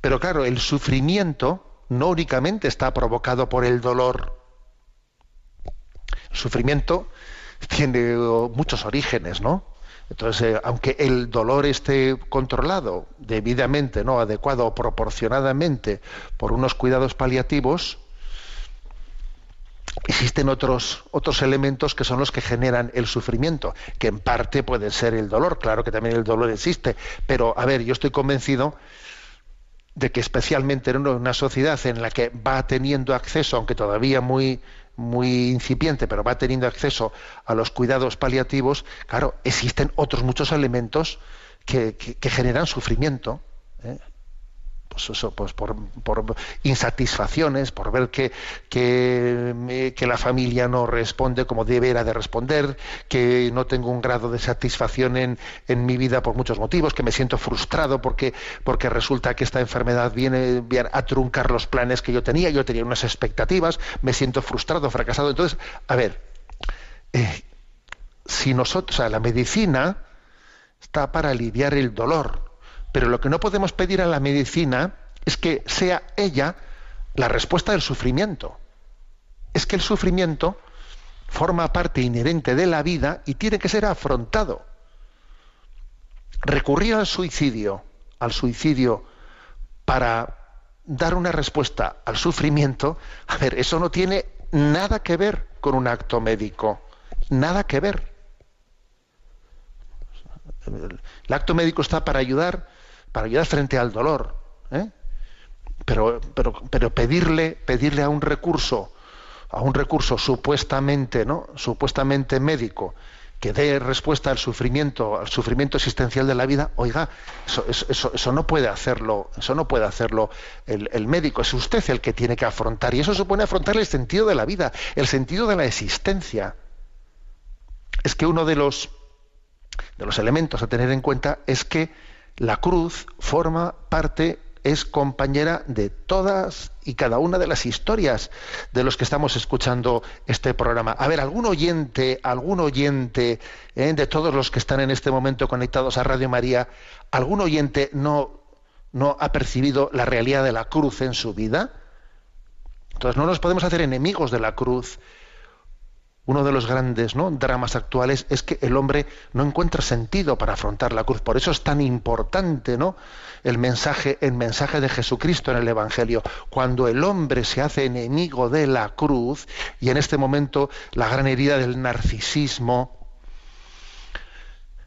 Pero claro, el sufrimiento no únicamente está provocado por el dolor. El sufrimiento tiene muchos orígenes, ¿no? Entonces, eh, aunque el dolor esté controlado debidamente, no adecuado o proporcionadamente por unos cuidados paliativos, existen otros, otros elementos que son los que generan el sufrimiento, que en parte puede ser el dolor, claro que también el dolor existe, pero a ver, yo estoy convencido de que especialmente en una sociedad en la que va teniendo acceso, aunque todavía muy, muy incipiente, pero va teniendo acceso a los cuidados paliativos, claro, existen otros muchos elementos que, generan sufrimiento. ¿eh? Pues pues por, insatisfacciones, por ver que, que, la familia no responde como debería de responder, que no tengo un grado de satisfacción en, en, mi vida por muchos motivos, que me siento frustrado porque, porque resulta que esta enfermedad viene, a truncar los planes que yo tenía, yo tenía unas expectativas, me siento frustrado, fracasado. Entonces, a ver, eh, si nosotros, o sea, la medicina está para aliviar el dolor, pero lo que no podemos pedir a la medicina es que sea ella la respuesta del sufrimiento. Es que el sufrimiento forma parte inherente de la vida y tiene que ser afrontado. Recurrir al suicidio, al suicidio para dar una respuesta al sufrimiento, a ver, eso no tiene nada que ver con un acto médico, nada que ver. El acto médico está para ayudar para ayudar frente al dolor. ¿eh? Pero, pedirle, pedirle a un recurso, a un recurso supuestamente, supuestamente médico, que dé respuesta al sufrimiento, al sufrimiento existencial de la vida, oiga, eso, no puede hacerlo, eso no puede hacerlo el, médico, es usted el que tiene que afrontar, y eso supone afrontar el sentido de la vida, el sentido de la existencia. Es que uno de los elementos a tener en cuenta es que la cruz forma parte, es compañera de todas y cada una de las historias de los que estamos escuchando este programa. A ver, algún oyente, algún oyente eh, de todos los que están en este momento conectados a Radio María, algún oyente no, no ha percibido la realidad de la cruz en su vida. Entonces no nos podemos hacer enemigos de la cruz uno de los grandes ¿no? dramas actuales es que el hombre no encuentra sentido para afrontar la cruz. Por eso es tan importante el, mensaje, el mensaje de Jesucristo en el Evangelio. Cuando el hombre se hace enemigo de la cruz, y en este momento la gran herida del narcisismo,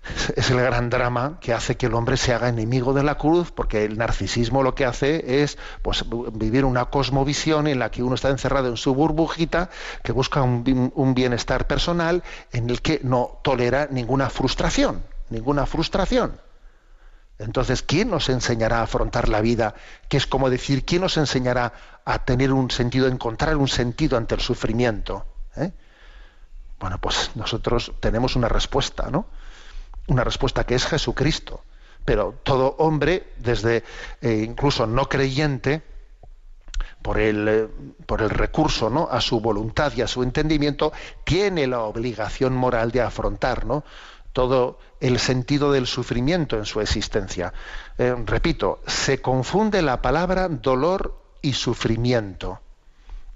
es el gran drama que hace que el hombre se haga enemigo de la cruz, porque el narcisismo lo que hace es pues, vivir una cosmovisión en la que uno está encerrado en su burbujita, que busca un, un bienestar personal en el que no tolera ninguna frustración, ninguna frustración. Entonces, ¿quién nos enseñará a afrontar la vida? Que es como decir, ¿quién nos enseñará a tener un sentido, a encontrar un sentido ante el sufrimiento? ¿Eh? Bueno, pues nosotros tenemos una respuesta, ¿no? Una respuesta que es Jesucristo. Pero todo hombre, desde eh, incluso no creyente, por el, eh, por el recurso ¿no? a su voluntad y a su entendimiento, tiene la obligación moral de afrontar ¿no? todo el sentido del sufrimiento en su existencia. Eh, repito, se confunde la palabra dolor y sufrimiento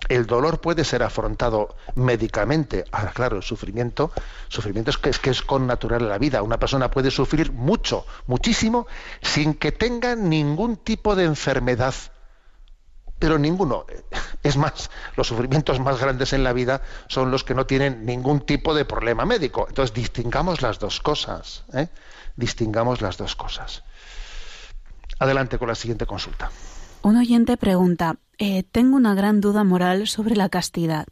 el dolor puede ser afrontado médicamente. Ah, claro, el sufrimiento, sufrimiento es que, es que es con natural en la vida. Una persona puede sufrir mucho, muchísimo, sin que tenga ningún tipo de enfermedad. Pero ninguno. Es más, los sufrimientos más grandes en la vida son los que no tienen ningún tipo de problema médico. Entonces, distingamos las dos cosas. ¿eh? Distingamos las dos cosas. Adelante con la siguiente consulta. Un oyente pregunta, eh, tengo una gran duda moral sobre la castidad.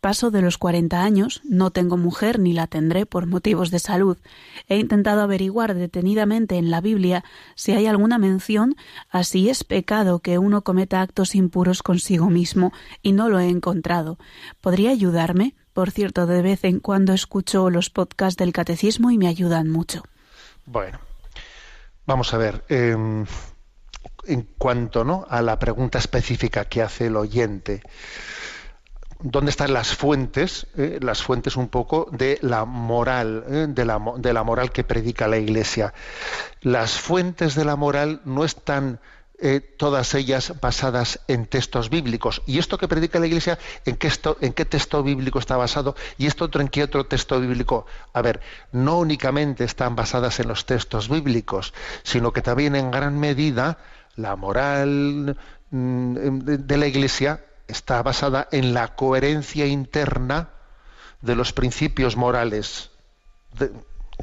Paso de los 40 años, no tengo mujer ni la tendré por motivos de salud. He intentado averiguar detenidamente en la Biblia si hay alguna mención a si es pecado que uno cometa actos impuros consigo mismo y no lo he encontrado. ¿Podría ayudarme? Por cierto, de vez en cuando escucho los podcasts del catecismo y me ayudan mucho. Bueno, vamos a ver. Em, en cuanto ¿no? a la pregunta específica que hace el oyente. ¿Dónde están las fuentes? Eh, las fuentes un poco de la moral, eh, de, la, moral que predica la Iglesia. Las fuentes de la moral no están eh, todas ellas basadas en textos bíblicos. ¿Y esto que predica la Iglesia, en qué, en qué texto bíblico está basado? ¿Y esto otro en qué otro texto bíblico? A ver, no únicamente están basadas en los textos bíblicos, sino que también en gran medida la moral mm, de la Iglesia está basada en la coherencia interna de los principios morales.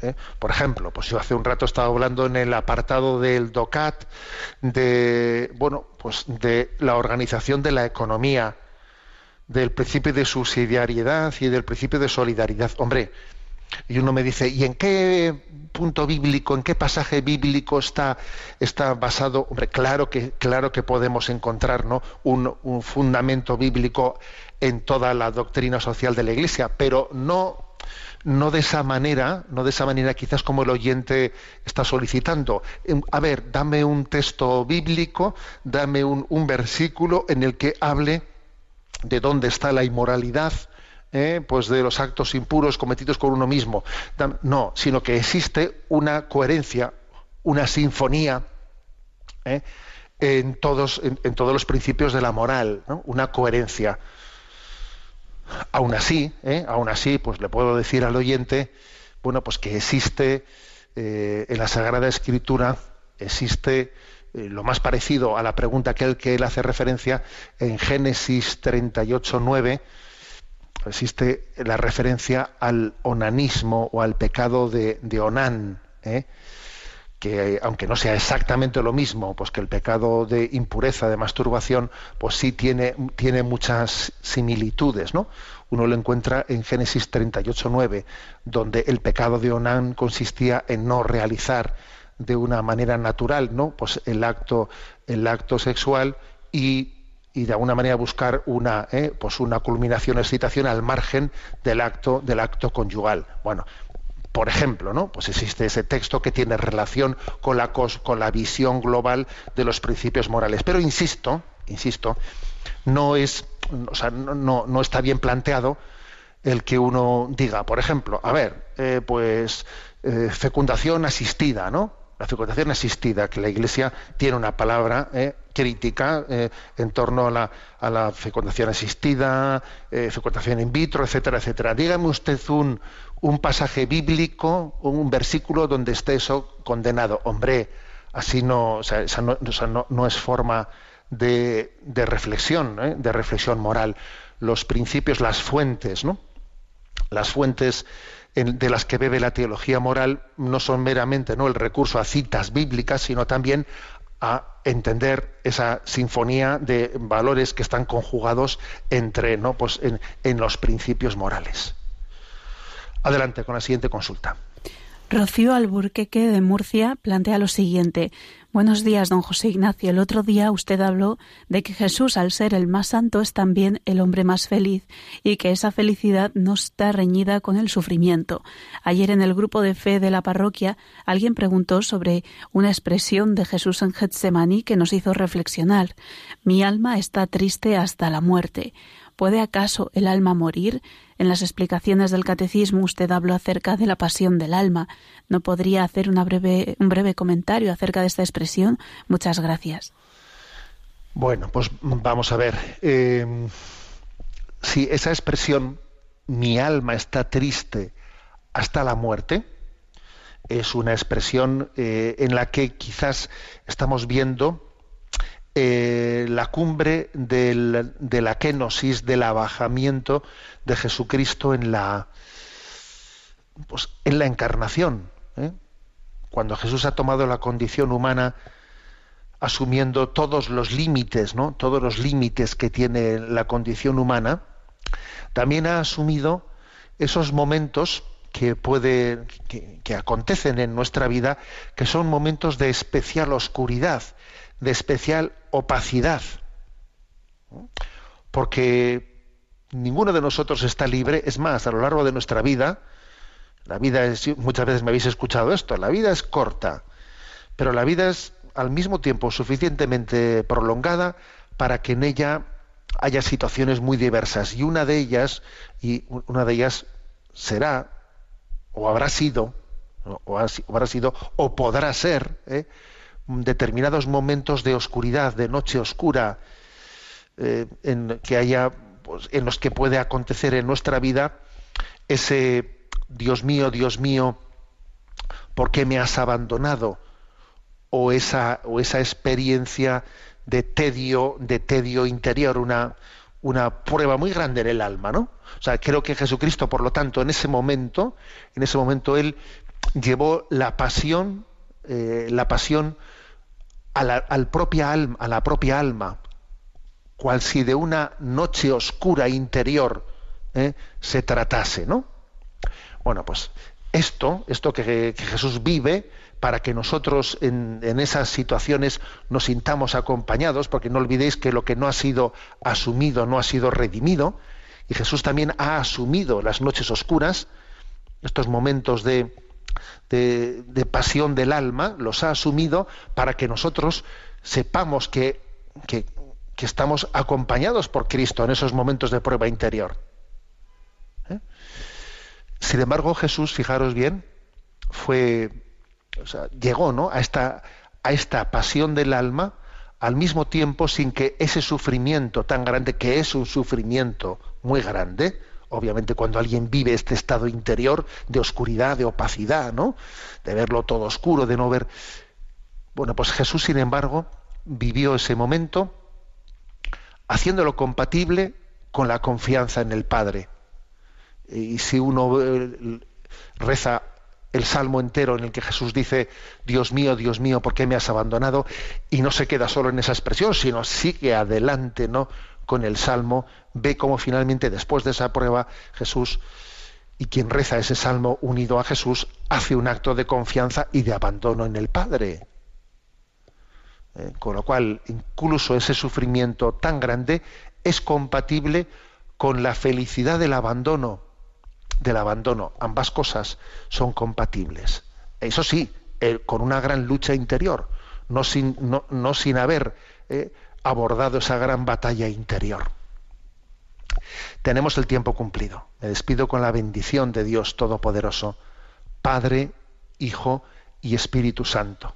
¿eh? Por ejemplo, pues yo hace un rato estaba hablando en el apartado del DOCAT de bueno, pues de la organización de la economía, del principio de subsidiariedad y del principio de solidaridad. Hombre, y uno me dice, ¿y en qué punto bíblico, en qué pasaje bíblico está, está basado? Hombre, claro que, claro que podemos encontrar un, un fundamento bíblico en toda la doctrina social de la Iglesia, pero no no de esa manera, no de esa manera quizás como el oyente está solicitando. Em, a ver, dame un texto bíblico, dame un, versículo en el que hable de dónde está la inmoralidad, eh, pues de los actos impuros cometidos con uno mismo. No, sino que existe una coherencia, una sinfonía eh, en, todos, en, todos los principios de la moral, una coherencia. Aún así, ¿eh? aún así, pues le puedo decir al oyente, bueno, pues que existe eh, en la Sagrada Escritura, existe lo más parecido a la pregunta que él, que él hace referencia en Génesis 38, 9, existe la referencia al onanismo o al pecado de, de Onán. ¿eh? que aunque no sea exactamente lo mismo, pues que el pecado de impureza, de masturbación, pues sí tiene, tiene muchas similitudes, ¿no? Uno lo encuentra en Génesis 38.9, donde el pecado de Onán consistía en no realizar de una manera natural, ¿no? Pues el acto, el acto sexual y, y de alguna manera buscar una, ¿eh? pues una culminación, excitación al margen del acto, del acto conyugal. Bueno, por ejemplo, ¿no? Pues existe ese texto que tiene relación con la, con la visión global de los principios morales. Pero insisto, insisto, no es, o sea, no, no está bien planteado el que uno diga, por ejemplo, a ver, eh, pues eh, fecundación asistida, ¿no? La fecundación asistida, que la Iglesia tiene una palabra crítica en torno a la, a la, fecundación asistida, fecundación in vitro, etcétera, etcétera. Dígame usted un, un pasaje bíblico, un versículo donde esté eso condenado. Hombre, así no, o sea, esa no, es forma de, reflexión, ¿eh? de reflexión moral. Los principios, las fuentes, ¿no? Las fuentes de las que bebe la teología moral no son meramente ¿no? el recurso a citas bíblicas, sino también a entender esa sinfonía de valores que están conjugados entre, ¿no? pues en los principios morales. Adelante con la siguiente consulta. Rocío Alburqueque de Murcia plantea lo siguiente. Buenos días, don José Ignacio. El otro día usted habló de que Jesús, al ser el más santo, es también el hombre más feliz y que esa felicidad no está reñida con el sufrimiento. Ayer en el grupo de fe de la parroquia alguien preguntó sobre una expresión de Jesús en Getsemaní que nos hizo reflexionar. Mi alma está triste hasta la muerte. ¿Puede acaso el alma morir? En las explicaciones del catecismo usted habló acerca de la pasión del alma. ¿No podría hacer una breve, un breve comentario acerca de esta expresión? Muchas gracias. Bueno, pues vamos a ver. Eh, si esa expresión, mi alma está triste hasta la muerte, es una expresión eh, en la que quizás estamos viendo eh, la cumbre de la kenosis, del abajamiento de Jesucristo en la, pues, en la encarnación. ¿eh? Cuando Jesús ha tomado la condición humana asumiendo todos los límites, ¿no? todos los límites que tiene la condición humana, también ha asumido esos momentos que puede que acontecen en nuestra vida que son momentos de especial oscuridad de especial opacidad. Porque ninguno de nosotros está libre. Es más, a lo largo de nuestra vida, la vida es, muchas veces me habéis escuchado esto, la vida es corta, pero la vida es al mismo tiempo suficientemente prolongada para que en ella haya situaciones muy diversas. Y una de ellas, y una de ellas será, o habrá sido, o habrá sido, o podrá ser, ¿eh? determinados momentos de oscuridad, de noche oscura, eh, en que haya, pues, en los que puede acontecer en nuestra vida ese Dios mío, Dios mío, ¿por qué me has abandonado? O esa, o esa experiencia de tedio, de tedio interior, una, una prueba muy grande en el alma, ¿no? O sea, creo que Jesucristo, por lo tanto, en ese momento, en ese momento él llevó la pasión, eh, la pasión a la, al propia alma, a la propia alma, cual si de una noche oscura interior ¿eh? se tratase, ¿no? Bueno, pues esto, esto que, Jesús vive, para que nosotros en, esas situaciones nos sintamos acompañados, porque no olvidéis que lo que no ha sido asumido no ha sido redimido, y Jesús también ha asumido las noches oscuras, estos momentos de, de, pasión del alma, los ha asumido para que nosotros sepamos que, que, que estamos acompañados por Cristo en esos momentos de prueba interior. Sin embargo, Jesús, fijaros bien, fue, llegó ¿no? a, esta, a esta pasión del alma al mismo tiempo sin que ese sufrimiento tan grande, que es un sufrimiento muy grande, obviamente cuando alguien vive este estado interior de oscuridad, de opacidad, ¿no? De verlo todo oscuro, de no ver. Bueno, pues Jesús, sin embargo, vivió ese momento haciéndolo compatible con la confianza en el Padre y si uno eh, reza el salmo entero en el que Jesús dice, Dios mío, Dios mío, ¿por qué me has abandonado? Y no se queda solo en esa expresión, sino sigue adelante, ¿no? Con el salmo, ve cómo finalmente después de esa prueba Jesús y quien reza ese salmo unido a Jesús hace un acto de confianza y de abandono en el Padre. Eh, con lo cual, incluso ese sufrimiento tan grande es compatible con la felicidad del abandono del abandono. Ambas cosas son compatibles. Eso sí, eh, con una gran lucha interior, no sin, no, sin haber eh, abordado esa gran batalla interior. Tenemos el tiempo cumplido. Me despido con la bendición de Dios Todopoderoso, Padre, Hijo y Espíritu Santo.